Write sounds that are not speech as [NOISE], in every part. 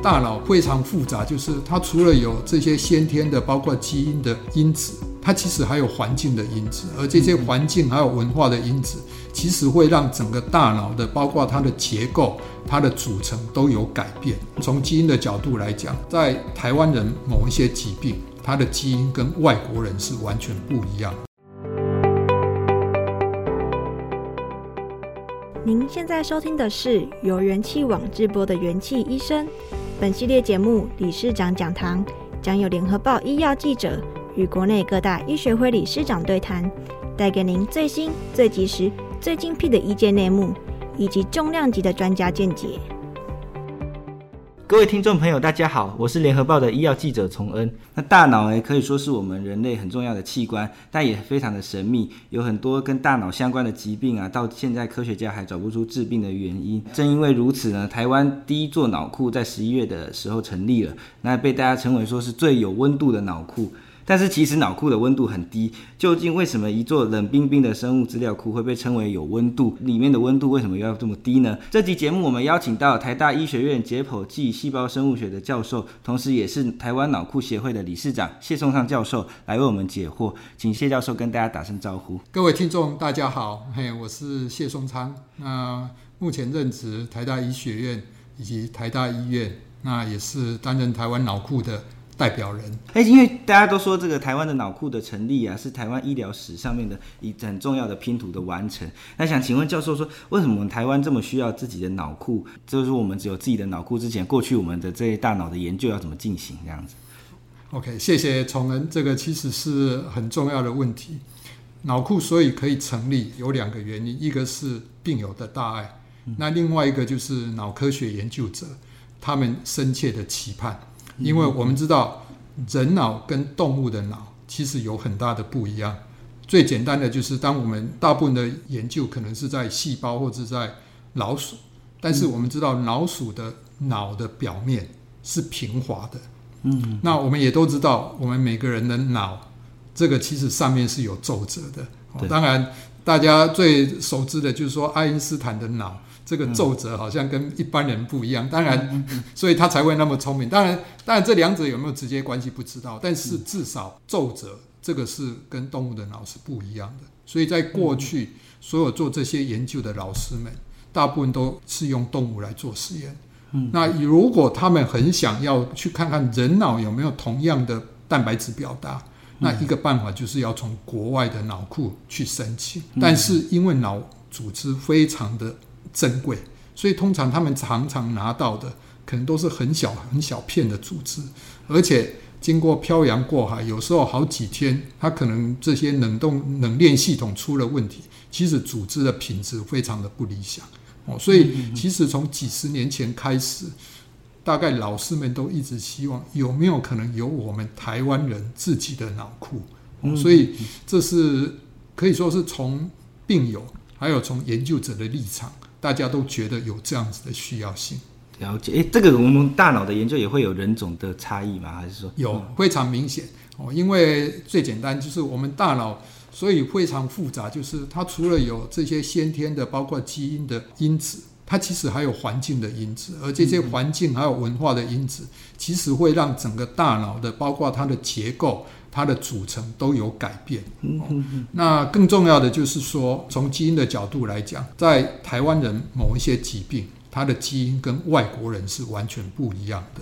大脑非常复杂，就是它除了有这些先天的，包括基因的因子，它其实还有环境的因子，而这些环境还有文化的因子，其实会让整个大脑的，包括它的结构、它的组成都有改变。从基因的角度来讲，在台湾人某一些疾病，它的基因跟外国人是完全不一样。您现在收听的是由元气网直播的元气医生。本系列节目理事长讲堂将有联合报医药记者与国内各大医学会理事长对谈，带给您最新、最及时、最精辟的医界内幕，以及重量级的专家见解。各位听众朋友，大家好，我是联合报的医药记者崇恩。那大脑呢，可以说是我们人类很重要的器官，但也非常的神秘，有很多跟大脑相关的疾病啊，到现在科学家还找不出治病的原因。正因为如此呢，台湾第一座脑库在十一月的时候成立了，那被大家称为说是最有温度的脑库。但是其实脑库的温度很低，究竟为什么一座冷冰冰的生物资料库会被称为有温度？里面的温度为什么要这么低呢？这集节目我们邀请到台大医学院解剖暨细胞生物学的教授，同时也是台湾脑库协会的理事长谢松昌教授来为我们解惑，请谢教授跟大家打声招呼。各位听众大家好，嘿，我是谢松昌，那目前任职台大医学院以及台大医院，那也是担任台湾脑库的。代表人，哎，因为大家都说这个台湾的脑库的成立啊，是台湾医疗史上面的一很重要的拼图的完成。那想请问教授说，为什么我们台湾这么需要自己的脑库？就是我们只有自己的脑库之前，过去我们的这些大脑的研究要怎么进行？这样子。OK，谢谢崇恩，这个其实是很重要的问题。脑库所以可以成立，有两个原因，一个是病友的大爱，那另外一个就是脑科学研究者他们深切的期盼。因为我们知道，人脑跟动物的脑其实有很大的不一样。最简单的就是，当我们大部分的研究可能是在细胞或者在老鼠，但是我们知道老鼠的脑的表面是平滑的。嗯，那我们也都知道，我们每个人的脑这个其实上面是有皱褶的。当然，大家最熟知的就是说爱因斯坦的脑。这个皱褶好像跟一般人不一样，当然，所以他才会那么聪明。当然，当然这两者有没有直接关系不知道，但是至少皱褶这个是跟动物的脑是不一样的。所以在过去，所有做这些研究的老师们，大部分都是用动物来做实验。那如果他们很想要去看看人脑有没有同样的蛋白质表达，那一个办法就是要从国外的脑库去申请。但是因为脑组织非常的珍贵，所以通常他们常常拿到的可能都是很小很小片的组织，而且经过漂洋过海，有时候好几天，它可能这些冷冻冷链系统出了问题，其实组织的品质非常的不理想哦。所以其实从几十年前开始，大概老师们都一直希望有没有可能有我们台湾人自己的脑库，所以这是可以说是从病友还有从研究者的立场。大家都觉得有这样子的需要性，了解。诶，这个我们大脑的研究也会有人种的差异吗？还是说有非常明显哦？因为最简单就是我们大脑，所以非常复杂，就是它除了有这些先天的，包括基因的因子，它其实还有环境的因子，而这些环境还有文化的因子，其实会让整个大脑的，包括它的结构。它的组成都有改变。那更重要的就是说，从基因的角度来讲，在台湾人某一些疾病，它的基因跟外国人是完全不一样的。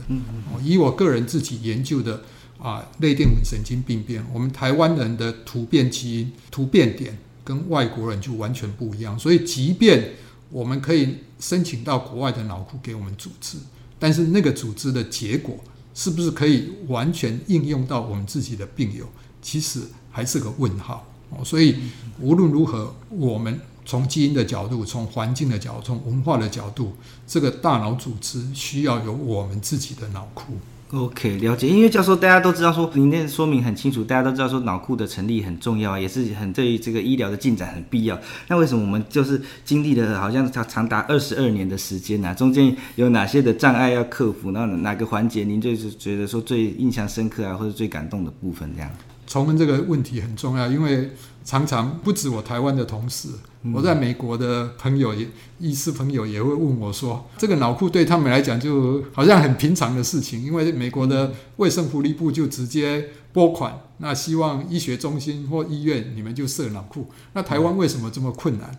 以我个人自己研究的啊，类淀粉神经病变，我们台湾人的突变基因突变点跟外国人就完全不一样。所以，即便我们可以申请到国外的脑库给我们组织，但是那个组织的结果。是不是可以完全应用到我们自己的病友？其实还是个问号哦。所以无论如何，我们从基因的角度、从环境的角度、从文化的角度，这个大脑组织需要有我们自己的脑库。OK，了解。因为教授大家都知道说，您的说明很清楚，大家都知道说脑库的成立很重要，也是很对于这个医疗的进展很必要。那为什么我们就是经历了好像长长达二十二年的时间呢、中间有哪些的障碍要克服？那哪个环节您就是觉得说最印象深刻啊，或者最感动的部分这样？重温这个问题很重要，因为常常不止我台湾的同事，我在美国的朋友也医师朋友也会问我说，这个脑库对他们来讲就好像很平常的事情，因为美国的卫生福利部就直接拨款，那希望医学中心或医院你们就设脑库。那台湾为什么这么困难？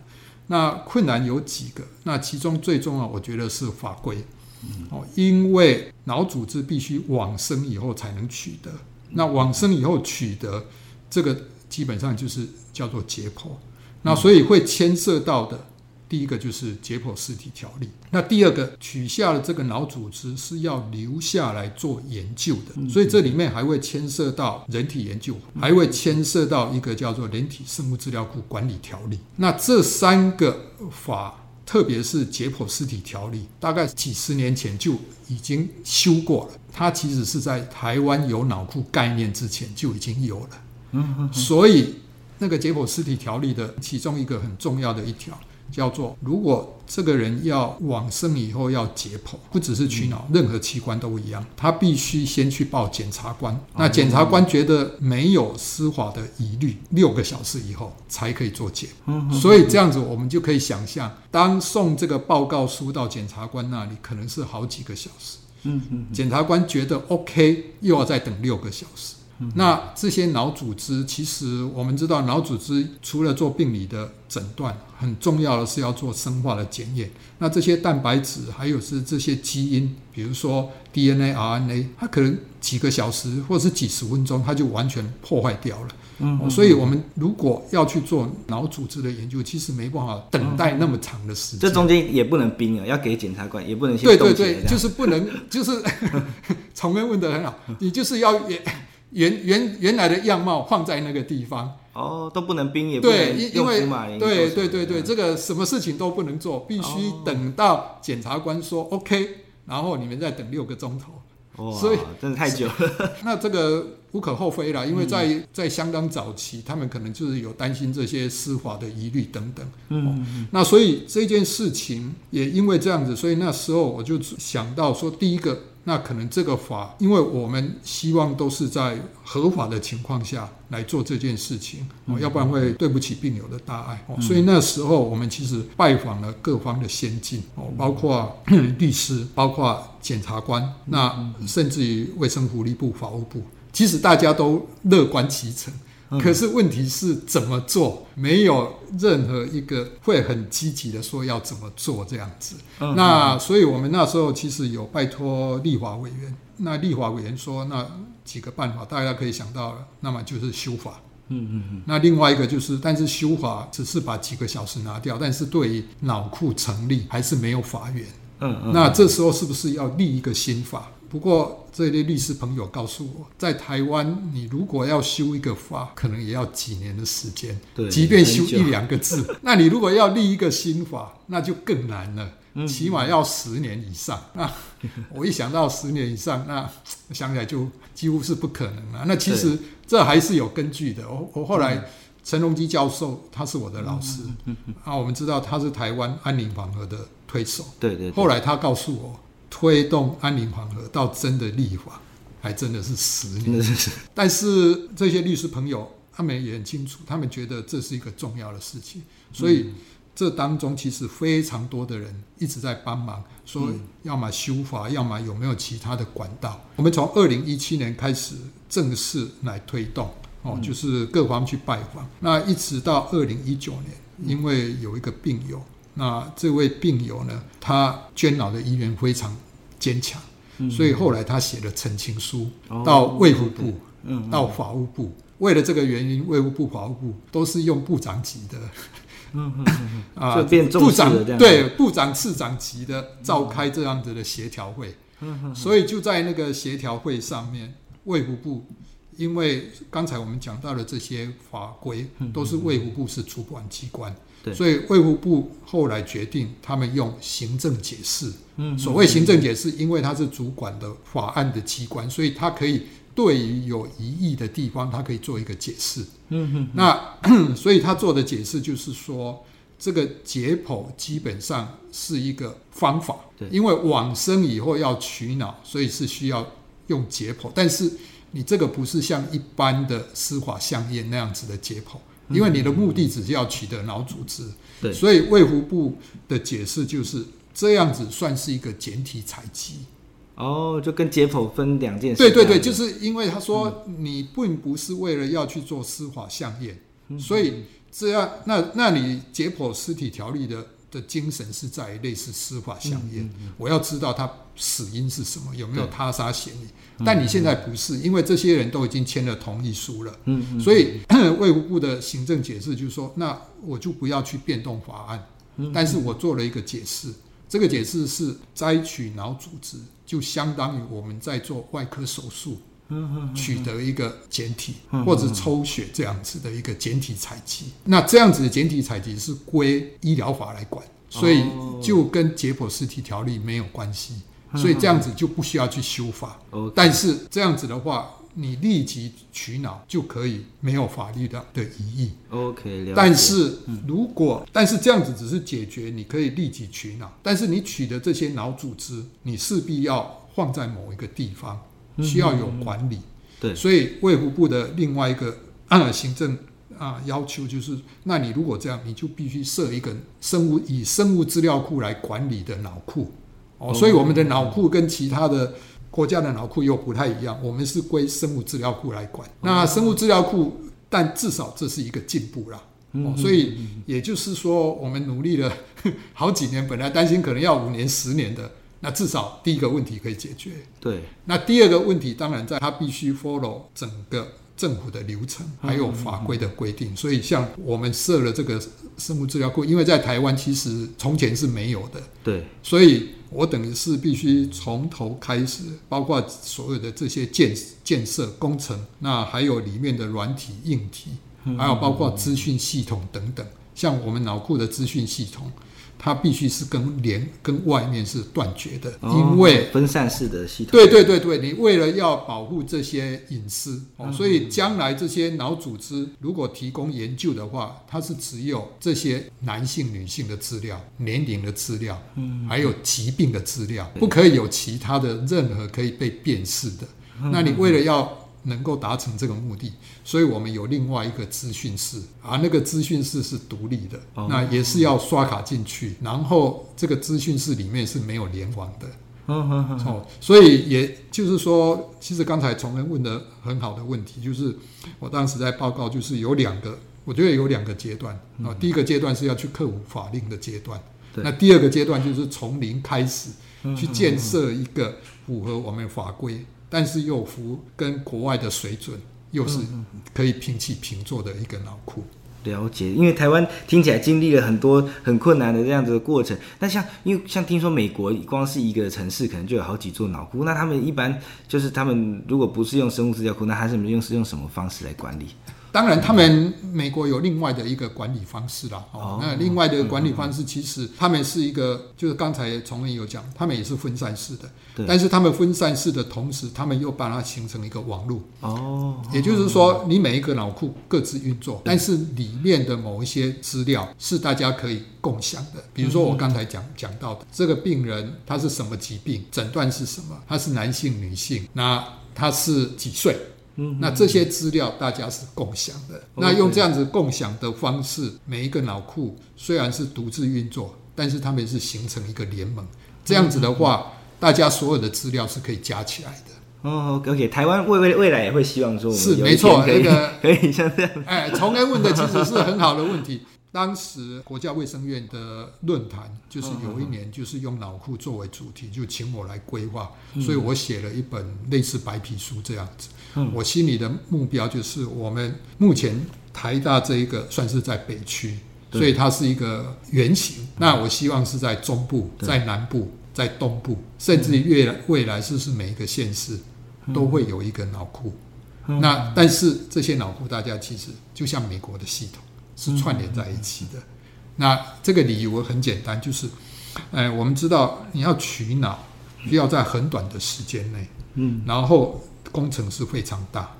那困难有几个，那其中最重要，我觉得是法规。哦，因为脑组织必须往生以后才能取得，那往生以后取得这个基本上就是叫做解剖，那所以会牵涉到的。第一个就是解剖尸体条例，那第二个取下了这个脑组织是要留下来做研究的，所以这里面还会牵涉到人体研究，还会牵涉到一个叫做人体生物资料库管理条例。那这三个法，特别是解剖尸体条例，大概几十年前就已经修过了。它其实是在台湾有脑库概念之前就已经有了，所以那个解剖尸体条例的其中一个很重要的一条。叫做，如果这个人要往生以后要解剖，不只是取脑，任何器官都一样，他必须先去报检察官。那检察官觉得没有司法的疑虑，六个小时以后才可以做解。所以这样子，我们就可以想象，当送这个报告书到检察官那里，可能是好几个小时。检察官觉得 OK，又要再等六个小时。那这些脑组织，其实我们知道，脑组织除了做病理的诊断，很重要的是要做生化的检验。那这些蛋白质，还有是这些基因，比如说 DNA、RNA，它可能几个小时或者是几十分钟，它就完全破坏掉了。嗯，所以我们如果要去做脑组织的研究，其实没办法等待那么长的时间。这中间也不能冰啊，要给检察官，也不能先对对对，就是不能，就是 [LAUGHS] [LAUGHS] 崇恩问的很好，你就是要也。原原原来的样貌放在那个地方哦，都不能冰，也不能用福马林，对对对对，这个什么事情都不能做，必须等到检察官说 OK，然后你们再等六个钟头。哇，所以真的太久了。[LAUGHS] 那这个无可厚非啦，因为在在相当早期，他们可能就是有担心这些司法的疑虑等等。嗯，那所以这件事情也因为这样子，所以那时候我就想到说，第一个。那可能这个法，因为我们希望都是在合法的情况下来做这件事情，哦，要不然会对不起病友的大爱。哦，所以那时候我们其实拜访了各方的先进，哦，包括 [COUGHS] 律师，包括检察官，那甚至于卫生福利部、法务部，其实大家都乐观其成。可是问题是怎么做？没有任何一个会很积极的说要怎么做这样子。那所以我们那时候其实有拜托立法委员。那立法委员说那几个办法，大家可以想到了。那么就是修法。嗯嗯嗯。那另外一个就是，但是修法只是把几个小时拿掉，但是对于脑库成立还是没有法源。嗯嗯。那这时候是不是要立一个新法？不过，这类律师朋友告诉我，在台湾，你如果要修一个法，可能也要几年的时间。对，即便修一两个字，[LAUGHS] 那你如果要立一个新法，那就更难了，起码要十年以上。那 [LAUGHS] 我一想到十年以上，那 [TSK] 想起来就几乎是不可能了。那其实这还是有根据的。我我后来陈荣基教授，他是我的老师，啊，我们知道他是台湾安宁缓和的推手。对对。后来他告诉我。推动安宁缓和到真的立法，还真的是十年。但是这些律师朋友，他们也很清楚，他们觉得这是一个重要的事情，所以这当中其实非常多的人一直在帮忙，说要么修法，要么有没有其他的管道。我们从二零一七年开始正式来推动，哦，就是各方去拜访，那一直到二零一九年，因为有一个病友。那这位病友呢，他捐脑的意愿非常坚强，所以后来他写了陈情书到卫福部，到法务部。为了这个原因，卫福部、法务部都是用部长级的，[LAUGHS] 啊，部长对部长、次长级的召开这样子的协调会。所以就在那个协调会上面，卫福部因为刚才我们讲到的这些法规，都是卫福部是主管机关。所以卫福部后来决定，他们用行政解释。嗯，所谓行政解释，因为它是主管的法案的机关，所以它可以对于有疑义的地方，它可以做一个解释。那 [CLEARS THROAT] 所以他做的解释就是说，这个解剖基本上是一个方法。对，因为往生以后要取脑，所以是需要用解剖，但是你这个不是像一般的司法相验那样子的解剖，因为你的目的只是要取得脑组织。对，所以卫福部的解释就是这样子算是一个简体采集。哦，就跟解剖分两件事。对对对，就是因为他说你并不是为了要去做司法相验，嗯、所以这样那那你解剖尸体条例的的精神是在于类似司法相验，嗯嗯嗯、我要知道他死因是什么，有没有他杀嫌疑。但你现在不是，因为这些人都已经签了同意书了，所以 [CLEARS THROAT] 卫福部的行政解释就是说，那我就不要去变动法案，但是我做了一个解释。这个解释是摘取脑组织，就相当于我们在做外科手术，取得一个简体或者抽血这样子的一个简体采集。那这样子的简体采集是归医疗法来管，所以就跟解剖尸体条例没有关系，所以这样子就不需要去修法。但是这样子的话。你立即取脑就可以没有法律的的疑义。OK，但是如果，嗯、但是这样子只是解决，你可以立即取脑，但是你取的这些脑组织，你势必要放在某一个地方，需要有管理。对，所以卫福部的另外一个啊行政啊要求就是，那你如果这样，你就必须设一个生物以生物资料库来管理的脑库。哦，所以我们的脑库跟其他的。国家的脑库又不太一样，我们是归生物资料库来管。那生物资料库，但至少这是一个进步啦。哦，所以也就是说，我们努力了好几年，本来担心可能要五年、十年的，那至少第一个问题可以解决。对。那第二个问题，当然在它必须 follow 整个政府的流程，还有法规的规定。所以，像我们设了这个生物资料库，因为在台湾其实从前是没有的。对。所以。我等于是必须从头开始，包括所有的这些建建设工程，那还有里面的软体、硬体，还有包括资讯系统等等，像我们脑库的资讯系统。它必须是跟连跟外面是断绝的，哦、因为分散式的系统。对对对对，你为了要保护这些隐私，哦、所以将来这些脑组织如果提供研究的话，它是只有这些男性、女性的资料、年龄的资料，嗯，还有疾病的资料，不可以有其他的任何可以被辨识的。那你为了要能够达成这个目的，所以我们有另外一个资讯室，而那个资讯室是独立的，哦、那也是要刷卡进去，然后这个资讯室里面是没有联网的。哦，哦，所以也就是说，其实刚才崇恩问的很好的问题，就是我当时在报告，就是有两个，我觉得有两个阶段啊。嗯、第一个阶段是要去克服法令的阶段，对那第二个阶段就是从零开始去建设一个符合我们法规。但是又符跟国外的水准，又是可以平起平坐的一个脑库。了解，因为台湾听起来经历了很多很困难的这样子的过程。那像因为像听说美国光是一个城市可能就有好几座脑库，那他们一般就是他们如果不是用生物资料库，那他是用是用什么方式来管理？当然，他们美国有另外的一个管理方式啦。哦，那另外的管理方式，其实他们是一个，就是刚才崇文有讲，他们也是分散式的。对。但是他们分散式的同时，他们又把它形成一个网络。哦。也就是说，你每一个脑库各自运作，但是里面的某一些资料是大家可以共享的。比如说我刚才讲讲到的这个病人，他是什么疾病，诊断是什么，他是男性、女性，那他是几岁？那这些资料大家是共享的。那用这样子共享的方式，每一个脑库虽然是独自运作，但是他们是形成一个联盟。这样子的话，大家所有的资料是可以加起来的。哦，OK，台湾未未未来也会希望说，是没错，那个 [LAUGHS] 可以像这样。哎，崇恩问的其实是很好的问题。当时国家卫生院的论坛，就是有一年就是用脑库作为主题，就请我来规划，所以我写了一本类似白皮书这样子。我心里的目标就是，我们目前台大这一个算是在北区，所以它是一个圆形。那我希望是在中部、在南部、在东部，甚至越未来是不是每一个县市都会有一个脑库。那但是这些脑库，大家其实就像美国的系统是串联在一起的。那这个理由很简单，就是，哎，我们知道你要取脑，需要在很短的时间内，嗯，然后。工程是非常大，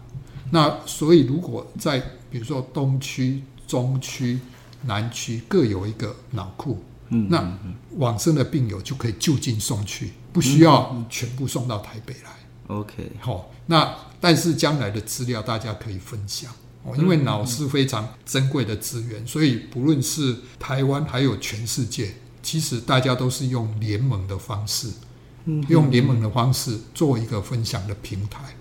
那所以如果在比如说东区、中区、南区各有一个脑库，嗯，那往生的病友就可以就近送去，不需要全部送到台北来。OK，好，那但是将来的资料大家可以分享。哦，因为脑是非常珍贵的资源，所以不论是台湾还有全世界，其实大家都是用联盟的方式，用联盟的方式做一个分享的平台。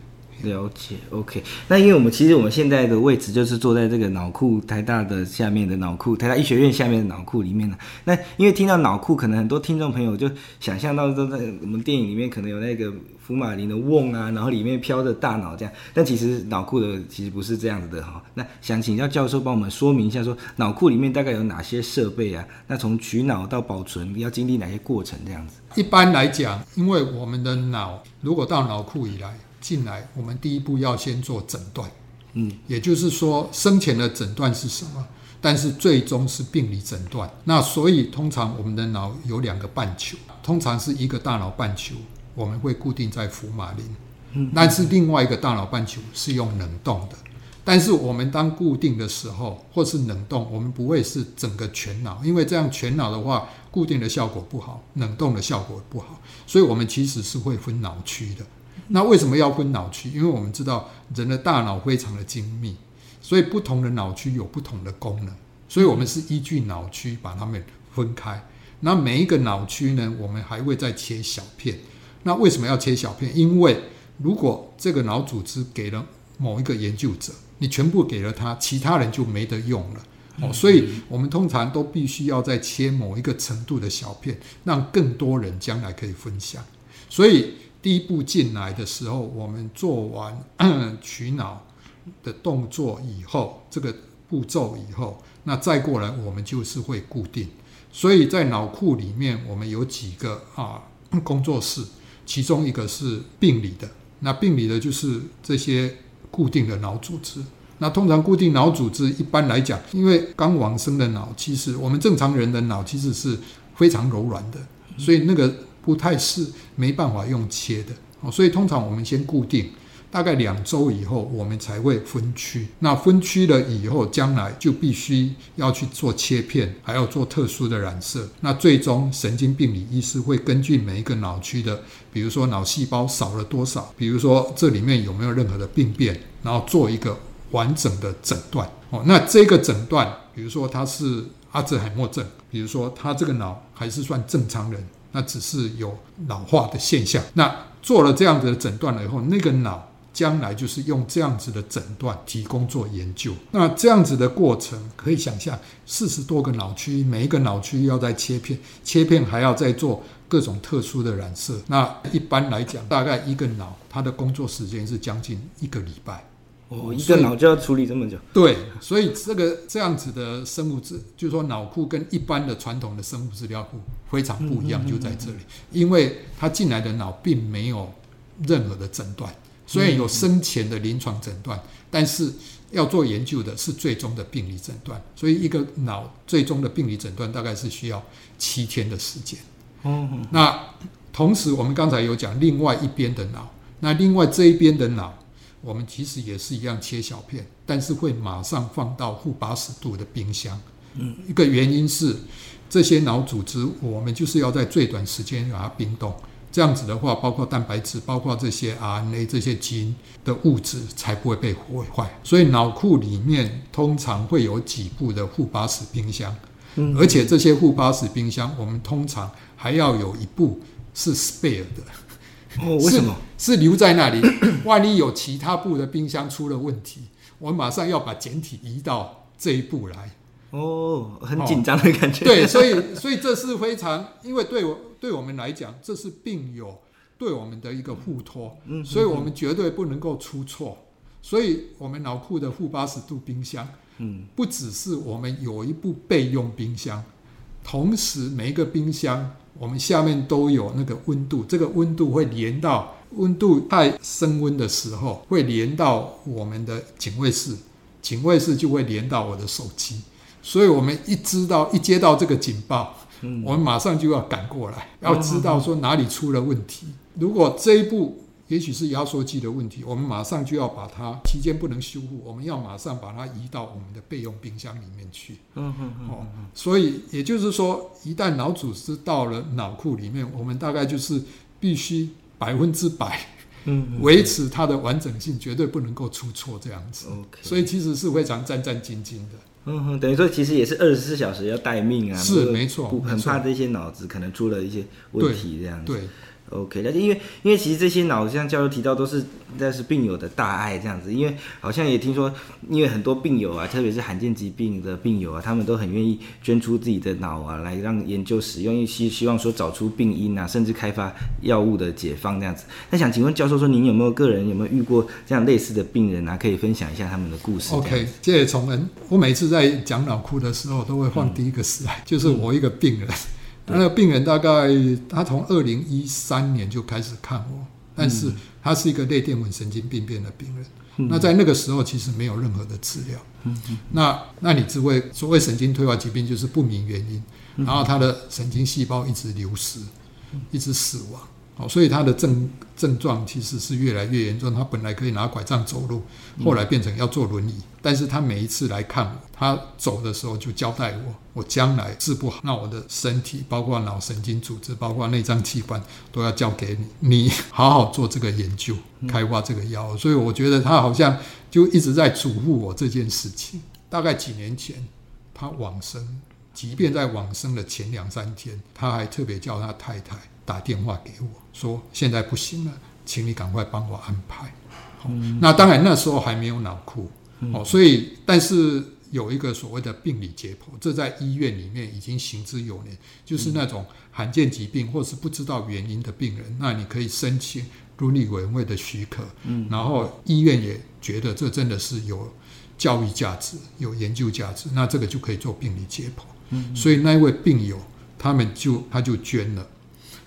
了解，OK。那因为我们其实我们现在的位置就是坐在这个脑库台大的下面的脑库台大医学院下面的脑库里面呢。那因为听到脑库，可能很多听众朋友就想象到都在我们电影里面可能有那个福马林的瓮啊，然后里面飘着大脑这样。但其实脑库的其实不是这样子的哈。那想请教教授帮我们说明一下，说脑库里面大概有哪些设备啊？那从取脑到保存要经历哪些过程这样子？一般来讲，因为我们的脑如果到脑库以来。进来，我们第一步要先做诊断，嗯，也就是说，生前的诊断是什么？但是最终是病理诊断。那所以通常我们的脑有两个半球，通常是一个大脑半球，我们会固定在福马林，嗯，但是另外一个大脑半球是用冷冻的。但是我们当固定的时候，或是冷冻，我们不会是整个全脑，因为这样全脑的话，固定的效果不好，冷冻的效果不好，所以我们其实是会分脑区的。那为什么要分脑区？因为我们知道人的大脑非常的精密，所以不同的脑区有不同的功能，所以我们是依据脑区把它们分开。那每一个脑区呢，我们还会再切小片。那为什么要切小片？因为如果这个脑组织给了某一个研究者，你全部给了他，其他人就没得用了。哦，所以我们通常都必须要再切某一个程度的小片，让更多人将来可以分享。所以。第一步进来的时候，我们做完 [CLEARS THROAT] 取脑的动作以后，这个步骤以后，那再过来我们就是会固定。所以在脑库里面，我们有几个啊 [CLEARS THROAT] 工作室，其中一个是病理的。那病理的就是这些固定的脑组织。那通常固定脑组织一般来讲，因为刚往生的脑，其实我们正常人的脑其实是非常柔软的，所以那个。不太是没办法用切的哦，所以通常我们先固定，大概两周以后，我们才会分区。那分区了以后，将来就必须要去做切片，还要做特殊的染色。那最终神经病理医师会根据每一个脑区的，比如说脑细胞少了多少，比如说这里面有没有任何的病变，然后做一个完整的诊断哦。那这个诊断，比如说他是阿兹海默症，比如说他这个脑还是算正常人。那只是有老化的现象。那做了这样子的诊断了以后，那个脑将来就是用这样子的诊断提供做研究。那这样子的过程可以想象，四十多个脑区，每一个脑区要再切片，切片还要再做各种特殊的染色。那一般来讲，大概一个脑它的工作时间是将近一个礼拜。哦，一个脑就要处理这么久？对，所以这个这样子的生物资，就是说脑库跟一般的传统的生物资料库非常不一样，就在这里，因为他进来的脑并没有任何的诊断，所以有生前的临床诊断，但是要做研究的是最终的病理诊断，所以一个脑最终的病理诊断大概是需要七天的时间。哦，那同时我们刚才有讲另外一边的脑，那另外这一边的脑。我们其实也是一样切小片，但是会马上放到负八十度的冰箱。嗯，一个原因是这些脑组织，我们就是要在最短时间把它冰冻，这样子的话，包括蛋白质、包括这些 RNA 这些基因的物质才不会被毁坏。所以脑库里面通常会有几部的负八十冰箱，嗯，而且这些负八十冰箱，我们通常还要有一部是 spare 的。哦，为什么是，是留在那里？[COUGHS] 万一有其他部的冰箱出了问题，我马上要把简体移到这一步来。哦，很紧张的感觉。哦、对，所以 [LAUGHS] 所以这是非常，因为对我对我们来讲，这是病友对我们的一个互托。嗯，所以我们绝对不能够出错。所以我们脑库的负八十度冰箱，嗯，不只是我们有一部备用冰箱，同时每一个冰箱。我们下面都有那个温度，这个温度会连到温度太升温的时候，会连到我们的警卫室，警卫室就会连到我的手机，所以我们一知道一接到这个警报，我们马上就要赶过来，要知道说哪里出了问题。如果这一步，也许是压缩机的问题，我们马上就要把它期间不能修复，我们要马上把它移到我们的备用冰箱里面去。嗯嗯嗯。哦，所以也就是说，一旦脑组织到了脑库里面，我们大概就是必须百分之百嗯，维持它的完整性，绝对不能够出错这样子。OK，所以其实是非常战战兢兢的。嗯哼，等于说其实也是二十四小时要待命啊，是没错，很怕这些脑子可能出了一些问题这样子。对。对 OK，了解，因为因为其实这些脑像教授提到都是那是病友的大爱这样子，因为好像也听说，因为很多病友啊，特别是罕见疾病的病友啊，他们都很愿意捐出自己的脑啊，来让研究使用，因为希希望说找出病因啊，甚至开发药物的解放这样子。那想请问教授说，您有没有个人有没有遇过这样类似的病人啊？可以分享一下他们的故事。OK，谢谢崇恩。我每次在讲脑库的时候，都会放第一个 slide，嗯，就是我一个病人。那个病人大概他从二零一三年就开始看我，但是他是一个类淀粉神经病变的病人。那在那个时候其实没有任何的治疗。那那你只会所谓神经退化疾病就是不明原因，然后他的神经细胞一直流失，一直死亡。哦，所以他的症症状其实是越来越严重。他本来可以拿拐杖走路，后来变成要坐轮椅。但是他每一次来看我，他走的时候就交代我：我将来治不好，那我的身体，包括脑神经组织，包括内脏器官，都要交给你。你好好做这个研究，开发这个药。所以我觉得他好像就一直在嘱咐我这件事情。大概几年前，他往生，即便在往生的前两三天，他还特别叫他太太。打电话给我说：“现在不行了，请你赶快帮我安排。嗯”那当然那时候还没有脑库，哦、嗯，所以但是有一个所谓的病理解剖，这在医院里面已经行之有年，就是那种罕见疾病或是不知道原因的病人，那你可以申请伦理委员会的许可，嗯，然后医院也觉得这真的是有教育价值、有研究价值，那这个就可以做病理解剖。嗯，所以那一位病友他们就他就捐了。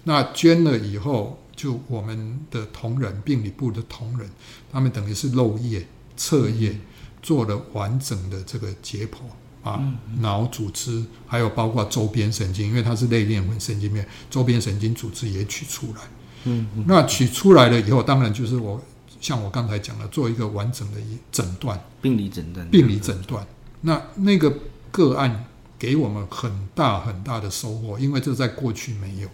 那捐了以后，就我们的同仁，病理部的同仁，他们等于是漏夜彻夜做了完整的这个解剖啊，脑组织还有包括周边神经，因为它是类淀粉神经面，周边神经组织也取出来。嗯，那取出来了以后，当然就是我像我刚才讲的，做一个完整的诊断，病理诊断，病理诊断。那那个个案给我们很大很大的收获，因为这在过去没有。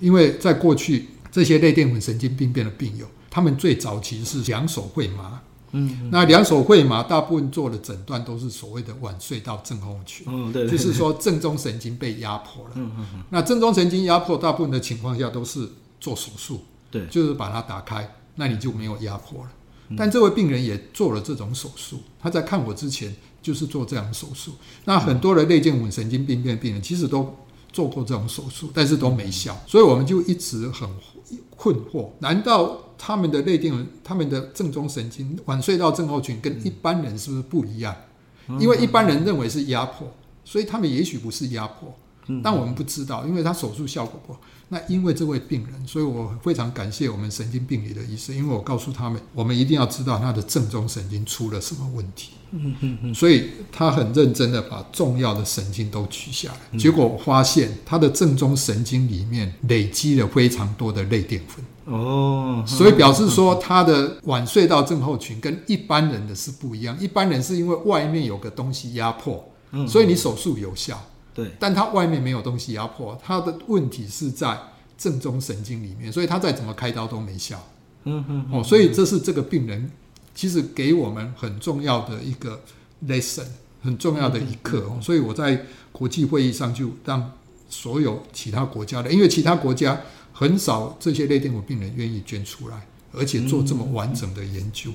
因为在过去，这些类淀粉神经病变的病友，他们最早期是两手会麻，嗯，那两手会麻，大部分做的诊断都是所谓的晚睡到症候群，嗯，对，就是说正中神经被压迫了，嗯嗯，那正中神经压迫，大部分的情况下都是做手术，对，就是把它打开，那你就没有压迫了。但这位病人也做了这种手术，他在看我之前就是做这样的手术。那很多的类淀粉神经病变病人其实都。做过这种手术，但是都没效，所以我们就一直很困惑：难道他们的内定、他们的正中神经晚睡到症候群跟一般人是不是不一样？因为一般人认为是压迫，所以他们也许不是压迫，但我们不知道，因为他手术效果不好。那因为这位病人，所以我非常感谢我们神经病理的医生，因为我告诉他们，我们一定要知道他的正中神经出了什么问题。嗯嗯嗯，所以他很认真的把重要的神经都取下来，结果我发现他的正中神经里面累积了非常多的类淀粉。哦，所以表示说他的晚睡到症候群跟一般人的是不一样，一般人是因为外面有个东西压迫，所以你手术有效。对，但他外面没有东西压迫，他的问题是在正中神经里面，所以他再怎么开刀都没效。嗯嗯，哦，所以这是这个病人其实给我们很重要的一个 lesson，很重要的一课哦。所以我在国际会议上就让所有其他国家的，因为其他国家很少这些类淀粉病人愿意捐出来，而且做这么完整的研究。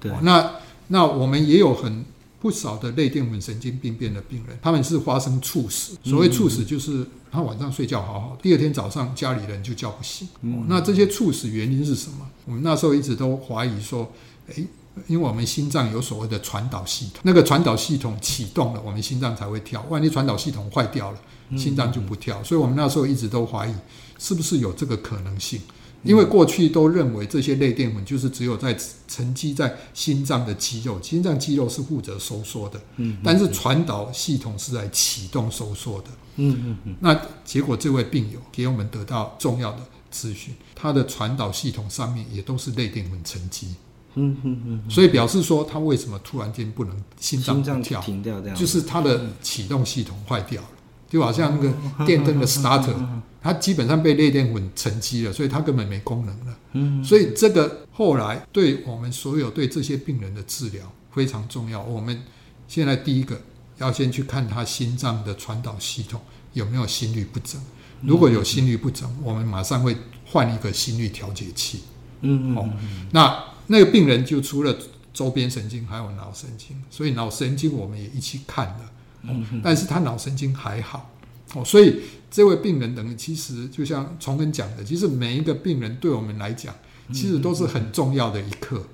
对，那那我们也有很。不少的类淀粉神经病变的病人，他们是发生猝死。所谓猝死，就是他晚上睡觉好好的，第二天早上家里人就叫不醒。哦，那这些猝死原因是什么？我们那时候一直都怀疑说，诶，因为我们心脏有所谓的传导系统，那个传导系统启动了，我们心脏才会跳。万一传导系统坏掉了，心脏就不跳。所以我们那时候一直都怀疑，是不是有这个可能性？因为过去都认为这些类淀粉就是只有在沉积在心脏的肌肉，心脏肌肉是负责收缩的，嗯，但是传导系统是在启动收缩的，嗯嗯嗯。那结果这位病友给我们得到重要的资讯，他的传导系统上面也都是类淀粉沉积，嗯嗯嗯。所以表示说他为什么突然间不能心脏不跳，停掉这样，就是他的启动系统坏掉了。就好像那个电灯的 starter，它基本上被类淀粉沉积了，所以它根本没功能了。嗯，所以这个后来对我们所有对这些病人的治疗非常重要。我们现在第一个要先去看他心脏的传导系统有没有心律不整，如果有心律不整，我们马上会换一个心律调节器。嗯，哦，那那个病人就除了周边神经还有脑神经，所以脑神经我们也一起看了。嗯，但是他脑神经还好，哦，所以这位病人等于其实就像崇恩讲的，其实每一个病人对我们来讲，其实都是很重要的一课。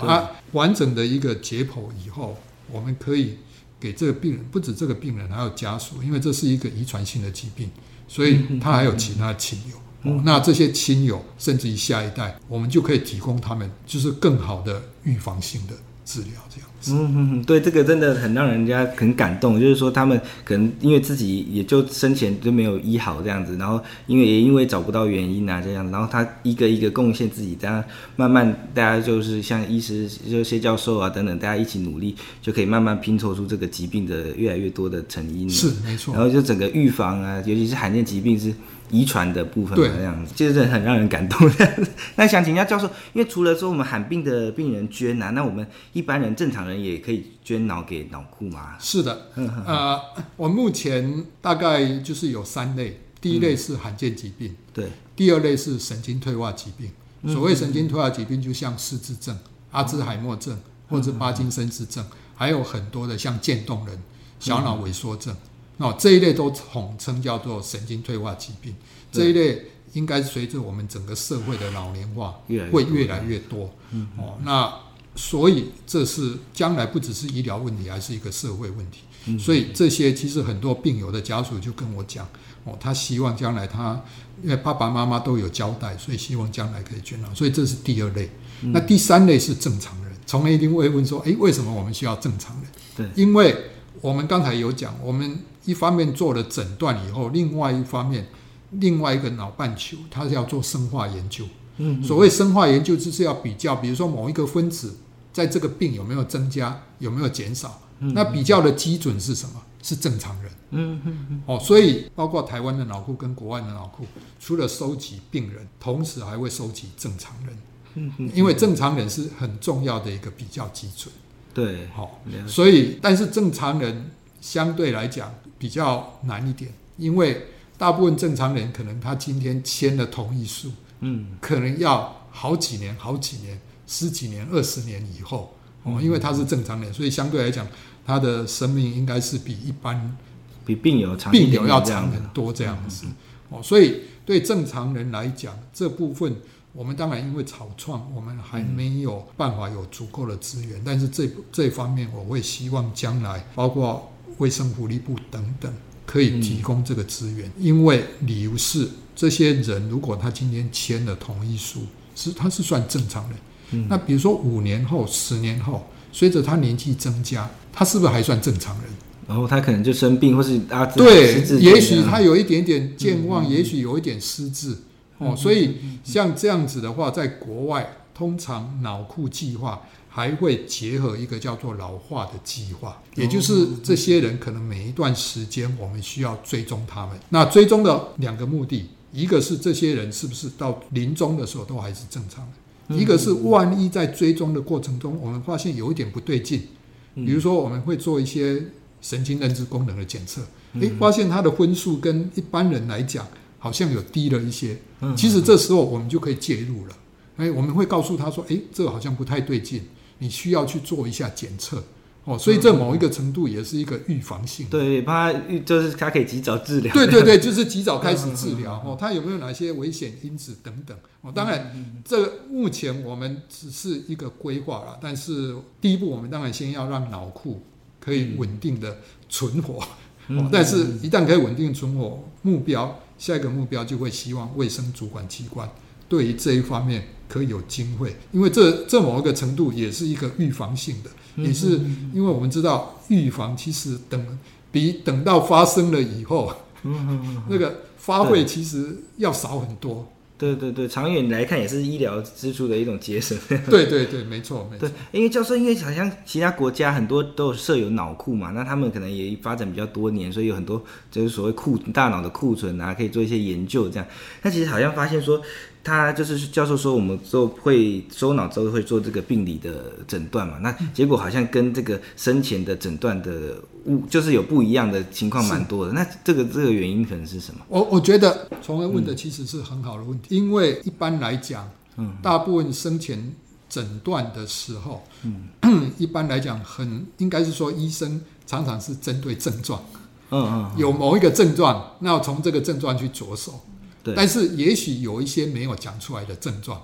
他完整的一个解剖以后，我们可以给这个病人，不止这个病人，还有家属，因为这是一个遗传性的疾病，所以他还有其他亲友。哦，那这些亲友甚至于下一代，我们就可以提供他们就是更好的预防性的治疗，这样子。嗯，对，这个真的很让人家很感动。就是说，他们可能因为自己也就生前就没有医好这样子，然后因为也因为找不到原因啊这样，然后他一个一个贡献自己，这样慢慢大家就是像医师、就谢教授啊等等，大家一起努力，就可以慢慢拼凑出这个疾病的越来越多的成因。是没错。然后就整个预防啊，尤其是罕见疾病是。遗传的部分，这样子，就是很让人感动。[LAUGHS] 那想请教教授，因为除了说我们罕病的病人捐呐、啊，那我们一般人正常人也可以捐脑给脑库吗？是的，呃，我目前大概就是有三类，第一类是罕见疾病，嗯、对，第二类是神经退化疾病。所谓神经退化疾病，就像失智症、阿兹海默症或者巴金森氏症，还有很多的像渐冻人、小脑萎缩症。哦，这一类都统称叫做神经退化疾病。这一类应该随着我们整个社会的老年化，会越来越多。哦，那所以这是将来不只是医疗问题，还是一个社会问题。所以这些其实很多病友的家属就跟我讲，哦，他希望将来他因为爸爸妈妈都有交代，所以希望将来可以捐脑。所以这是第二类。那第三类是正常人。从来一定会问说，诶，为什么我们需要正常人？对，因为我们刚才有讲，我们。一方面做了诊断以后，另外一方面，另外一个脑半球，它是要做生化研究。嗯，所谓生化研究，就是要比较，比如说某一个分子在这个病有没有增加，有没有减少。那比较的基准是什么？是正常人。嗯嗯嗯。哦，所以包括台湾的脑库跟国外的脑库，除了收集病人，同时还会收集正常人。嗯嗯。因为正常人是很重要的一个比较基准。对。好，所以但是正常人相对来讲。比较难一点，因为大部分正常人可能他今天签了同意书，嗯，可能要好几年、好几年、十几年、二十年以后哦，因为他是正常人，所以相对来讲，他的生命应该是比一般比病友长病友要长很多这样子哦。所以对正常人来讲，这部分我们当然因为草创，我们还没有办法有足够的资源，但是这这方面我会希望将来包括。卫生福利部等等可以提供这个资源，嗯、因为理由是这些人如果他今天签了同意书，是他是算正常人。嗯、那比如说五年后、十年后，随着他年纪增加，他是不是还算正常人？然后他可能就生病，或是啊，对，也许他有一点点健忘，嗯、也许有一点失智。嗯、哦，所以像这样子的话，在国外通常脑库计划。还会结合一个叫做老化的计划，也就是这些人可能每一段时间我们需要追踪他们。那追踪的两个目的，一个是这些人是不是到临终的时候都还是正常的；一个是万一在追踪的过程中，我们发现有一点不对劲，比如说我们会做一些神经认知功能的检测，诶，发现他的分数跟一般人来讲好像有低了一些。其实这时候我们就可以介入了，诶，我们会告诉他说，哎，这个好像不太对劲。你需要去做一下检测哦，所以这某一个程度也是一个预防性。对，怕就是它可以及早治疗。对对对，就是及早开始治疗哦。它有没有哪些危险因子等等哦？当然，这目前我们只是一个规划了，但是第一步我们当然先要让脑库可以稳定的存活。哦，但是一旦可以稳定存活，目标下一个目标就会希望卫生主管机关对于这一方面。可以有经费，因为这这某一个程度也是一个预防性的，也是因为我们知道预防其实等比等到发生了以后，[LAUGHS] 那个花费其实要少很多。对对对，长远来看也是医疗支出的一种节省。[LAUGHS] 对对对，没错没错。对，因为教授，因为好像其他国家很多都有设有脑库嘛，那他们可能也发展比较多年，所以有很多就是所谓库大脑的库存啊，可以做一些研究这样。那其实好像发现说。他就是教授说，我们之后会收脑之后会做这个病理的诊断嘛？那结果好像跟这个生前的诊断的误，就是有不一样的情况，蛮多的。那这个这个原因可能是什么？我我觉得崇恩问的其实是很好的问题，嗯、因为一般来讲，嗯，大部分生前诊断的时候，嗯，[CLEARS THROAT] 一般来讲很应该是说医生常常是针对症状，嗯嗯，有某一个症状，那从这个症状去着手。对但是也许有一些没有讲出来的症状，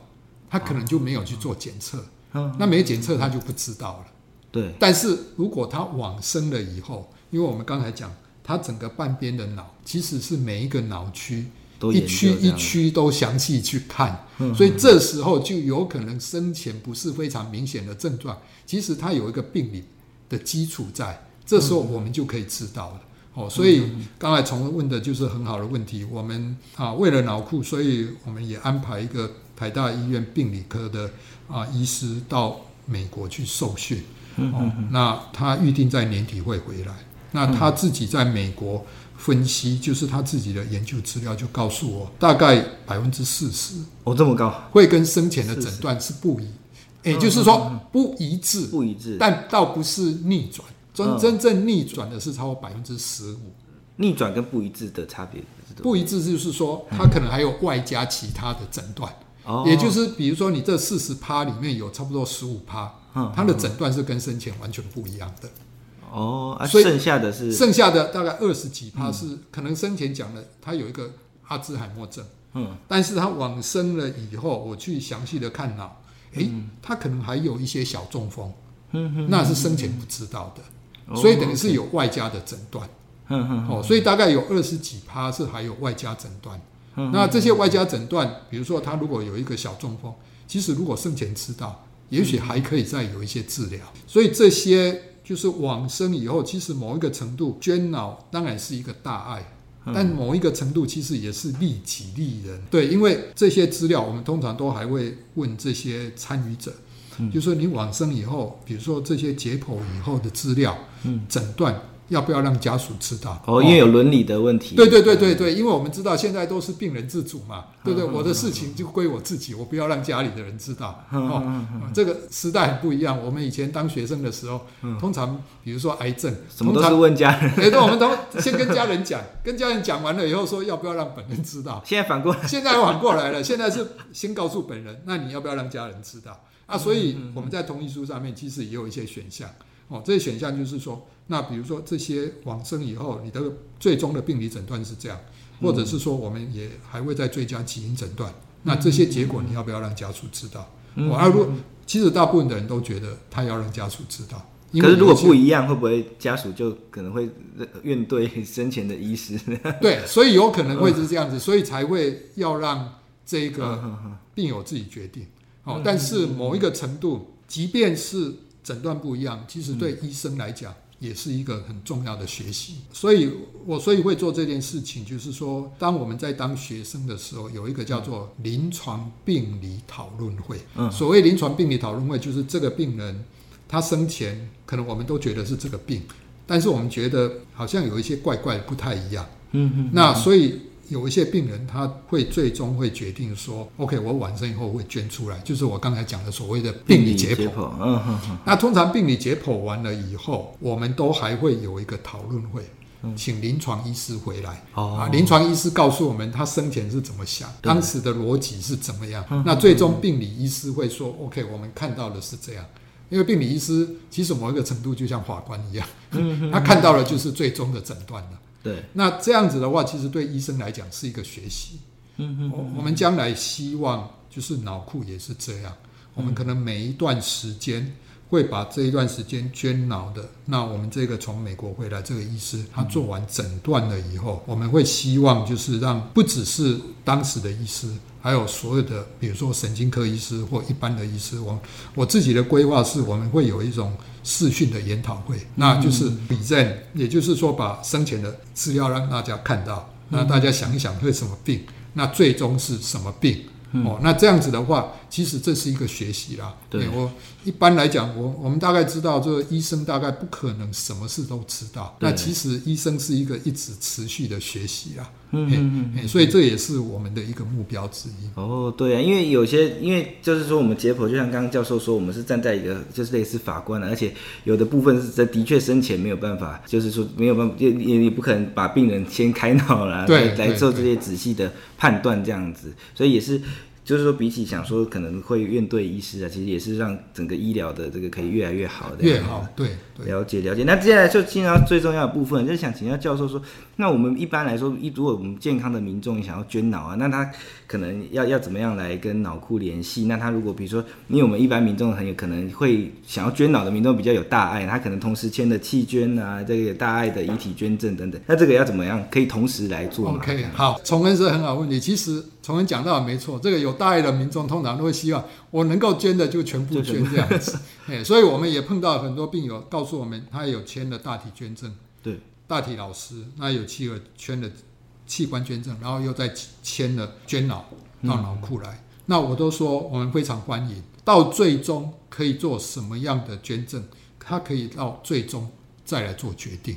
他可能就没有去做检测，哦、那没检测他就不知道了。对。但是如果他往生了以后，因为我们刚才讲，他整个半边的脑其实是每一个脑区一区一区都详细去看，所以这时候就有可能生前不是非常明显的症状，其实他有一个病理的基础在，这时候我们就可以知道了。哦，所以刚才从问的就是很好的问题。我们啊，为了脑库，所以我们也安排一个台大医院病理科的啊医师到美国去受训。哦，那他预定在年底会回来。那他自己在美国分析，就是他自己的研究资料就告诉我，大概百分之四十哦，这么高，会跟生前的诊断是不一，也就是说不一致，不一致，但倒不是逆转。真真正逆转的是超过百分之十五，逆转跟不一致的差别。不一致就是说，它可能还有外加其他的诊断，哦、也就是比如说你这四十趴里面有差不多十五趴，它的诊断是跟生前完全不一样的。哦，啊、所以剩下的是？剩下的大概二十几趴是可能生前讲的，他有一个阿兹海默症，嗯，但是他往生了以后，我去详细的看脑，诶，他可能还有一些小中风，嗯，那是生前不知道的。所以等于是有外加的诊断，哦，所以大概有二十几趴是还有外加诊断。那这些外加诊断，比如说他如果有一个小中风，其实如果生前知道，也许还可以再有一些治疗。所以这些就是往生以后，其实某一个程度捐脑当然是一个大爱，但某一个程度其实也是利己利人。对，因为这些资料我们通常都还会问这些参与者。就是说你往生以后，比如说这些解剖以后的资料，嗯，诊断要不要让家属知道？哦，因为有伦理的问题。对对对对对，因为我们知道现在都是病人自主嘛，对不对？我的事情就归我自己，我不要让家里的人知道。哦，这个时代很不一样。我们以前当学生的时候，通常比如说癌症，什么都是问家人。[LAUGHS] 对，我们都先跟家人讲，[LAUGHS] 跟家人讲完了以后说要不要让本人知道。现在反过来，现在反过来了，现在是先告诉本人，那你要不要让家人知道？啊，所以我们在同意书上面其实也有一些选项哦。这些选项就是说，那比如说这些往生以后，你的最终的病理诊断是这样，或者是说我们也还会再追加基因诊断。那这些结果你要不要让家属知道？哦，啊，如果其实大部分的人都觉得他要让家属知道。可是如果不一样，会不会家属就可能会怨对生前的医师？[LAUGHS] 对，所以有可能会是这样子，所以才会要让这个病友自己决定。哦，但是某一个程度，即便是诊断不一样，其实对医生来讲也是一个很重要的学习。所以我所以会做这件事情，就是说，当我们在当学生的时候，有一个叫做临床病理讨论会。嗯，所谓临床病理讨论会，就是这个病人他生前可能我们都觉得是这个病，但是我们觉得好像有一些怪怪不太一样。嗯嗯，那所以。有一些病人，他会最终会决定说：“OK，我晚生以后会捐出来。”就是我刚才讲的所谓的病理解剖。嗯哼哼。那通常病理解剖完了以后，我们都还会有一个讨论会，请临床医师回来。哦。啊，临床医师告诉我们他生前是怎么想，当时的逻辑是怎么样。那最终病理医师会说：“OK，我们看到的是这样。”因为病理医师其实某一个程度就像法官一样，[LAUGHS] 他看到了就是最终的诊断了。对，那这样子的话，其实对医生来讲是一个学习。嗯嗯，我我们将来希望就是脑库也是这样，我们可能每一段时间会把这一段时间捐脑的，那我们这个从美国回来这个医师，他做完诊断了以后，我们会希望就是让不只是当时的医师。还有所有的，比如说神经科医师或一般的医师，我我自己的规划是，我们会有一种视讯的研讨会，那就是比证，也就是说把生前的资料让大家看到，那大家想一想会什么病，那最终是什么病，嗯、哦，那这样子的话，其实这是一个学习啦。对，我一般来讲，我我们大概知道，这个医生大概不可能什么事都知道。那其实医生是一个一直持续的学习啊。嗯嗯嗯，所以这也是我们的一个目标之一。哦，对啊，因为有些，因为就是说我们解剖，就像刚刚教授说，我们是站在一个就是类似法官的，而且有的部分是在的确生前没有办法，就是说没有办法，也也也不可能把病人先开脑了，对，来做这些仔细的判断这样子，所以也是。就是说，比起想说可能会怨对医师啊，其实也是让整个医疗的这个可以越来越好的。越好，对，了解了解。那接下来就进入到最重要的部分，就是想请教教授说，那我们一般来说，一如果我们健康的民众想要捐脑啊，那他可能要要怎么样来跟脑库联系？那他如果比如说，因为我们一般民众很有可能会想要捐脑的民众比较有大爱，他可能同时签的弃捐啊，这个有大爱的遗体捐赠等等，那这个要怎么样可以同时来做？OK，好，崇恩是很好问题。其实崇恩讲到的没错，这个有大爱的民众通常都会希望我能够捐的就全部捐这样子。[LAUGHS] 哎，所以我们也碰到很多病友告诉我们，他有签了大体捐赠，对，大体老师，那有妻儿签了器官捐赠，然后又再签了捐脑到脑库来。嗯、那我都说我们非常欢迎，到最终可以做什么样的捐赠，他可以到最终再来做决定。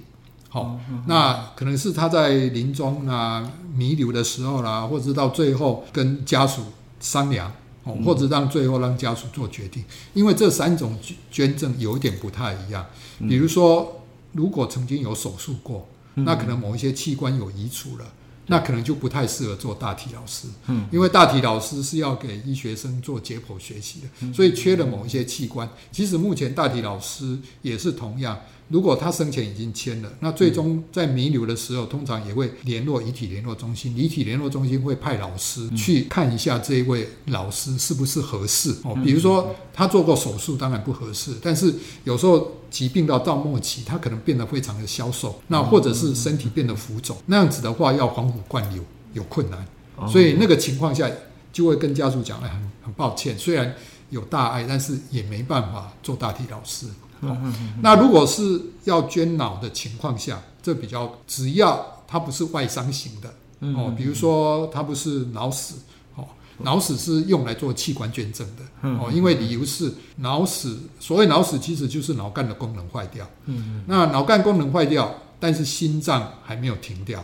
好、哦，那可能是他在临终啊弥留的时候啦，或者是到最后跟家属商量，哦，或者让最后让家属做决定。因为这三种捐赠有一点不太一样。比如说，如果曾经有手术过，那可能某一些器官有移除了，那可能就不太适合做大体老师。嗯，因为大体老师是要给医学生做解剖学习的，所以缺了某一些器官。其实目前大体老师也是同样。如果他生前已经签了，那最终在弥留的时候，通常也会联络遗体联络中心，遗体联络中心会派老师去看一下这一位老师是不是合适。哦。比如说他做过手术，当然不合适，但是有时候疾病到到末期，他可能变得非常的消瘦，那或者是身体变得浮肿，那样子的话要黄骨灌流有困难，所以那个情况下就会跟家属讲，哎，很很抱歉，虽然有大碍，但是也没办法做大体老师。哦，那如果是要捐脑的情况下，这比较只要它不是外伤型的哦，比如说它不是脑死哦，脑死是用来做器官捐赠的哦，因为理由是脑死，所谓脑死其实就是脑干的功能坏掉，嗯那脑干功能坏掉，但是心脏还没有停掉，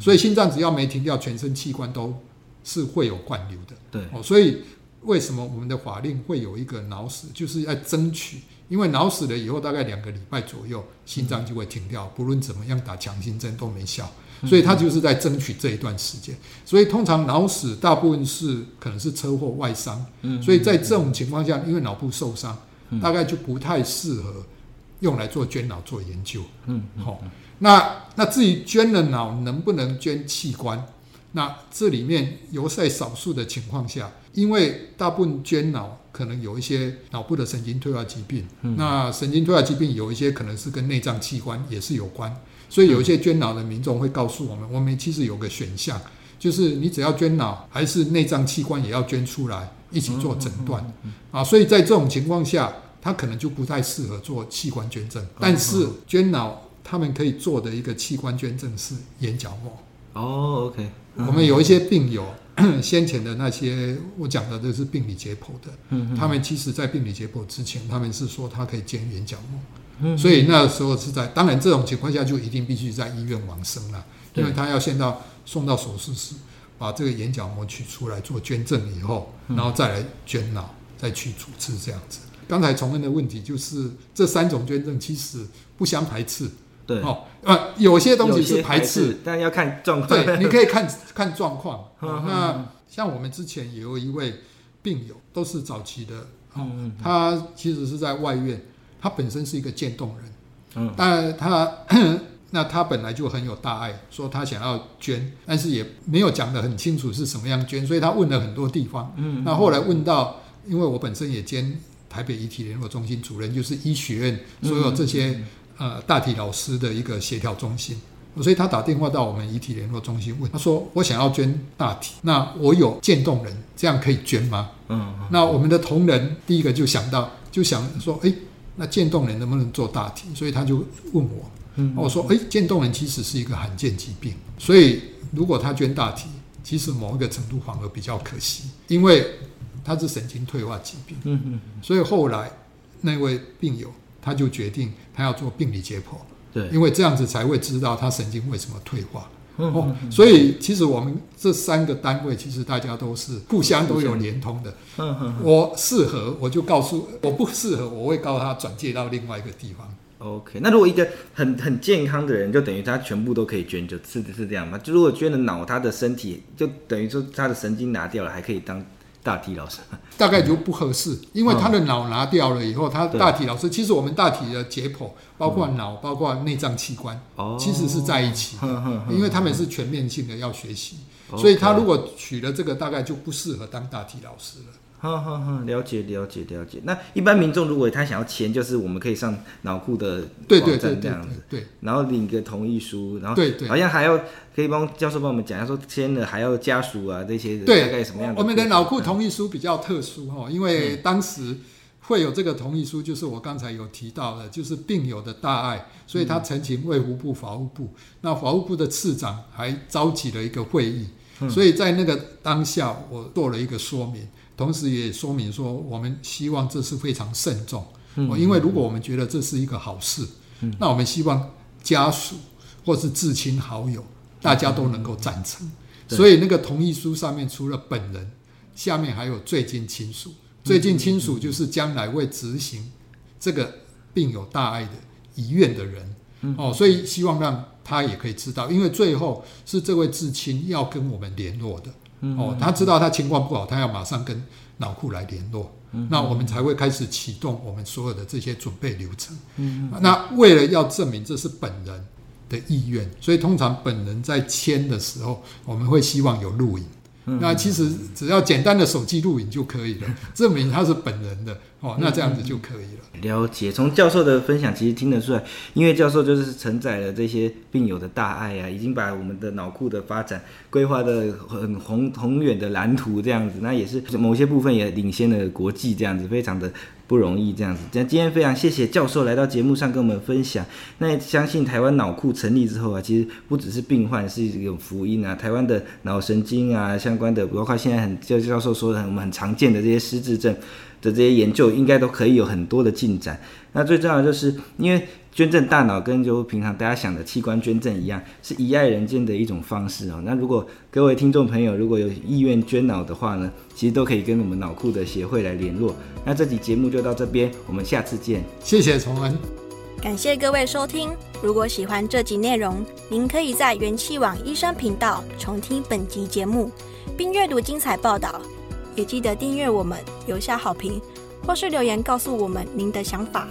所以心脏只要没停掉，全身器官都是会有灌流的，对。哦，所以为什么我们的法令会有一个脑死，就是要争取。因为脑死了以后，大概两个礼拜左右，心脏就会停掉，不论怎么样打强心针都没效，所以他就是在争取这一段时间。所以通常脑死大部分是可能是车祸外伤，所以在这种情况下，因为脑部受伤，大概就不太适合用来做捐脑做研究。嗯，好，那那至于捐了脑能不能捐器官？那这里面有在少数的情况下，因为大部分捐脑可能有一些脑部的神经退化疾病，嗯、那神经退化疾病有一些可能是跟内脏器官也是有关，所以有一些捐脑的民众会告诉我们，我们其实有个选项，就是你只要捐脑，还是内脏器官也要捐出来一起做诊断。啊，所以在这种情况下，他可能就不太适合做器官捐赠，但是捐脑他们可以做的一个器官捐赠是眼角膜。哦，OK。我们有一些病友，先前的那些我讲的都是病理解剖的，他们其实在病理解剖之前，他们是说他可以捐眼角膜，所以那时候是在，当然这种情况下就一定必须在医院往生了，因为他要先到送到手术室，把这个眼角膜取出来做捐赠以后，然后再来捐脑，再去处置这样子。刚才重恩的问题就是这三种捐赠其实不相排斥。对哦，呃，有些东西是排斥，排但要看状况。对，[LAUGHS] 你可以看看状况。[LAUGHS] 那像我们之前也有一位病友，都是早期的，哦，他其实是在外院，他本身是一个渐冻人，嗯，但他 [COUGHS] 那他本来就很有大爱，说他想要捐，但是也没有讲得很清楚是什么样捐，所以他问了很多地方。嗯，那后来问到，因为我本身也兼台北遗体联络中心主任，就是医学院所有这些。呃，大体老师的一个协调中心，所以他打电话到我们遗体联络中心问，他说：“我想要捐大体，那我有渐冻人，这样可以捐吗？”嗯，那我们的同仁第一个就想到，就想说：“哎，那渐冻人能不能做大体？”所以他就问我，我说：“哎，渐冻人其实是一个罕见疾病，所以如果他捐大体，其实某一个程度反而比较可惜，因为他是神经退化疾病。嗯嗯。所以后来那位病友他就决定他要做病理解剖，对，因为这样子才会知道他神经为什么退化。所以其实我们这三个单位，其实大家都是互相都有连通的。嗯嗯。我适合，我就告诉；我不适合，我会告诉他转介到另外一个地方。OK，那如果一个很很健康的人，就等于他全部都可以捐，就是是这样吗？就如果捐了脑，他的身体就等于说他的神经拿掉了，还可以当大体老师？大概就不合适，因为他的脑拿掉了以后，他大体老师其实我们大体的解剖，包括脑，包括内脏器官，其实是在一起，因为他们是全面性的要学习，所以他如果取了这个，大概就不适合当大体老师了。好好好，了解了解了解。那一般民众如果他想要签，就是我们可以上脑库的网站这样子，对，然后领个同意书，然后对对，好像还要可以帮教授帮我们讲，一下说签了还要家属啊这些，对，大概什么样的？我们的脑库同意书比较特殊哈，因为当时会有这个同意书，就是我刚才有提到的，就是病友的大爱，所以他呈请卫福部、法务部，那法务部的次长还召集了一个会议，所以在那个当下，我做了一个说明。同时也说明说，我们希望这是非常慎重，嗯，因为如果我们觉得这是一个好事，嗯，那我们希望家属或是至亲好友，大家都能够赞成。所以那个同意书上面除了本人，下面还有最近亲属，最近亲属就是将来会执行这个病有大碍的遗愿的人，哦，所以希望让他也可以知道，因为最后是这位至亲要跟我们联络的。哦，他知道他情况不好，他要马上跟脑库来联络，嗯，那我们才会开始启动我们所有的这些准备流程。嗯，那为了要证明这是本人的意愿，所以通常本人在签的时候，我们会希望有录影。那其实只要简单的手机录影就可以了，[LAUGHS] 证明他是本人的哦，那这样子就可以了。了解，从教授的分享其实听得出来，因为教授就是承载了这些病友的大爱啊，已经把我们的脑库的发展规划的很宏宏远的蓝图这样子，那也是某些部分也领先了国际这样子，非常的。不容易这样子，那今天非常谢谢教授来到节目上跟我们分享。那相信台湾脑库成立之后啊，其实不只是病患是一种福音啊，台湾的脑神经啊相关的，包括现在很教教授说的我们很常见的这些失智症的这些研究，应该都可以有很多的进展。那最重要的就是因为。捐赠大脑跟就平常大家想的器官捐赠一样，是遗爱人间的一种方式哦。那如果各位听众朋友如果有意愿捐脑的话呢，其实都可以跟我们脑库的协会来联络。那这集节目就到这边，我们下次见。谢谢崇恩，感谢各位收听。如果喜欢这集内容，您可以在元气网医生频道重听本集节目，并阅读精彩报道。也记得订阅我们，留下好评，或是留言告诉我们您的想法。